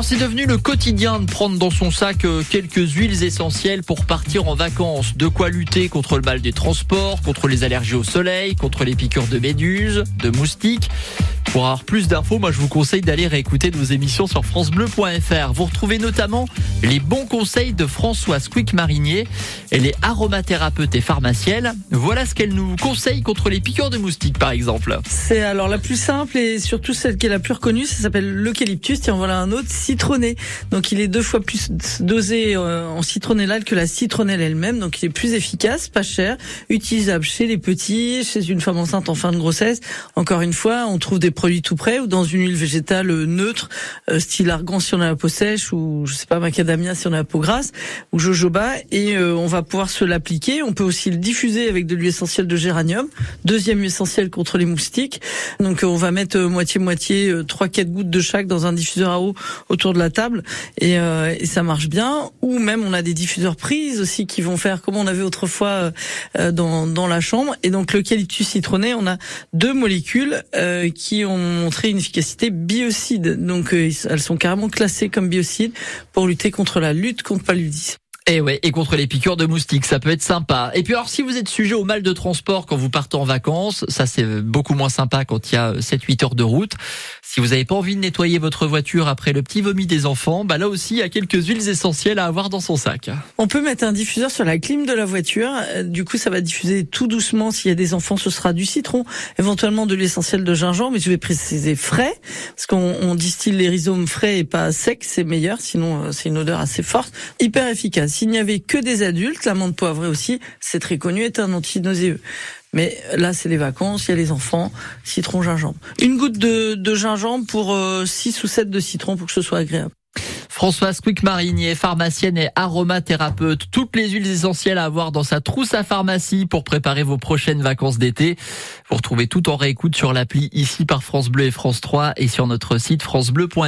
Alors c'est devenu le quotidien de prendre dans son sac euh, quelques huiles essentielles pour partir en vacances. De quoi lutter contre le mal des transports, contre les allergies au soleil, contre les piqûres de méduses, de moustiques. Pour avoir plus d'infos, moi je vous conseille d'aller réécouter nos émissions sur francebleu.fr. Vous retrouvez notamment les bons conseils de Françoise Quick Marinier. Elle est aromathérapeute et pharmacienne. Voilà ce qu'elle nous conseille contre les piqûres de moustiques par exemple. C'est alors la plus simple et surtout celle qui est la plus reconnue, ça s'appelle l'eucalyptus. Tiens, voilà un autre citronné. Donc il est deux fois plus dosé euh, en citronnellale que la citronnelle elle-même. Donc il est plus efficace, pas cher, utilisable chez les petits, chez une femme enceinte en fin de grossesse. Encore une fois, on trouve des produit tout prêt ou dans une huile végétale neutre, euh, style argan si on a la peau sèche ou je sais pas macadamia si on a la peau grasse ou jojoba et euh, on va pouvoir se l'appliquer. On peut aussi le diffuser avec de l'huile essentielle de géranium, deuxième huile essentielle contre les moustiques. Donc on va mettre moitié moitié trois quatre gouttes de chaque dans un diffuseur à eau autour de la table et, euh, et, ça marche bien. Ou même on a des diffuseurs prises aussi qui vont faire comme on avait autrefois dans, dans la chambre. Et donc l'eucalyptus citronné, on a deux molécules qui ont ont montré une efficacité biocide. Donc euh, elles sont carrément classées comme biocides pour lutter contre la lutte contre paludisme. Et ouais, et contre les piqûres de moustiques, ça peut être sympa. Et puis alors si vous êtes sujet au mal de transport quand vous partez en vacances, ça c'est beaucoup moins sympa quand il y a 7-8 heures de route. Si vous n'avez pas envie de nettoyer votre voiture après le petit vomi des enfants, bah là aussi il y a quelques huiles essentielles à avoir dans son sac. On peut mettre un diffuseur sur la clim de la voiture. Euh, du coup, ça va diffuser tout doucement. S'il y a des enfants, ce sera du citron, éventuellement de l'essentiel de gingembre, mais je vais préciser frais, parce qu'on distille les rhizomes frais et pas secs, c'est meilleur. Sinon, euh, c'est une odeur assez forte, hyper efficace. S'il n'y avait que des adultes, l'amande poivrée aussi, c'est très connu, est un antinauséeux. Mais là, c'est les vacances, il y a les enfants, citron, gingembre. Une goutte de, gingembre pour 6 euh, ou 7 de citron pour que ce soit agréable. Françoise Quick-Marinier, pharmacienne et aromathérapeute. Toutes les huiles essentielles à avoir dans sa trousse à pharmacie pour préparer vos prochaines vacances d'été. Vous retrouvez tout en réécoute sur l'appli ici par France Bleu et France 3 et sur notre site francebleu.fr.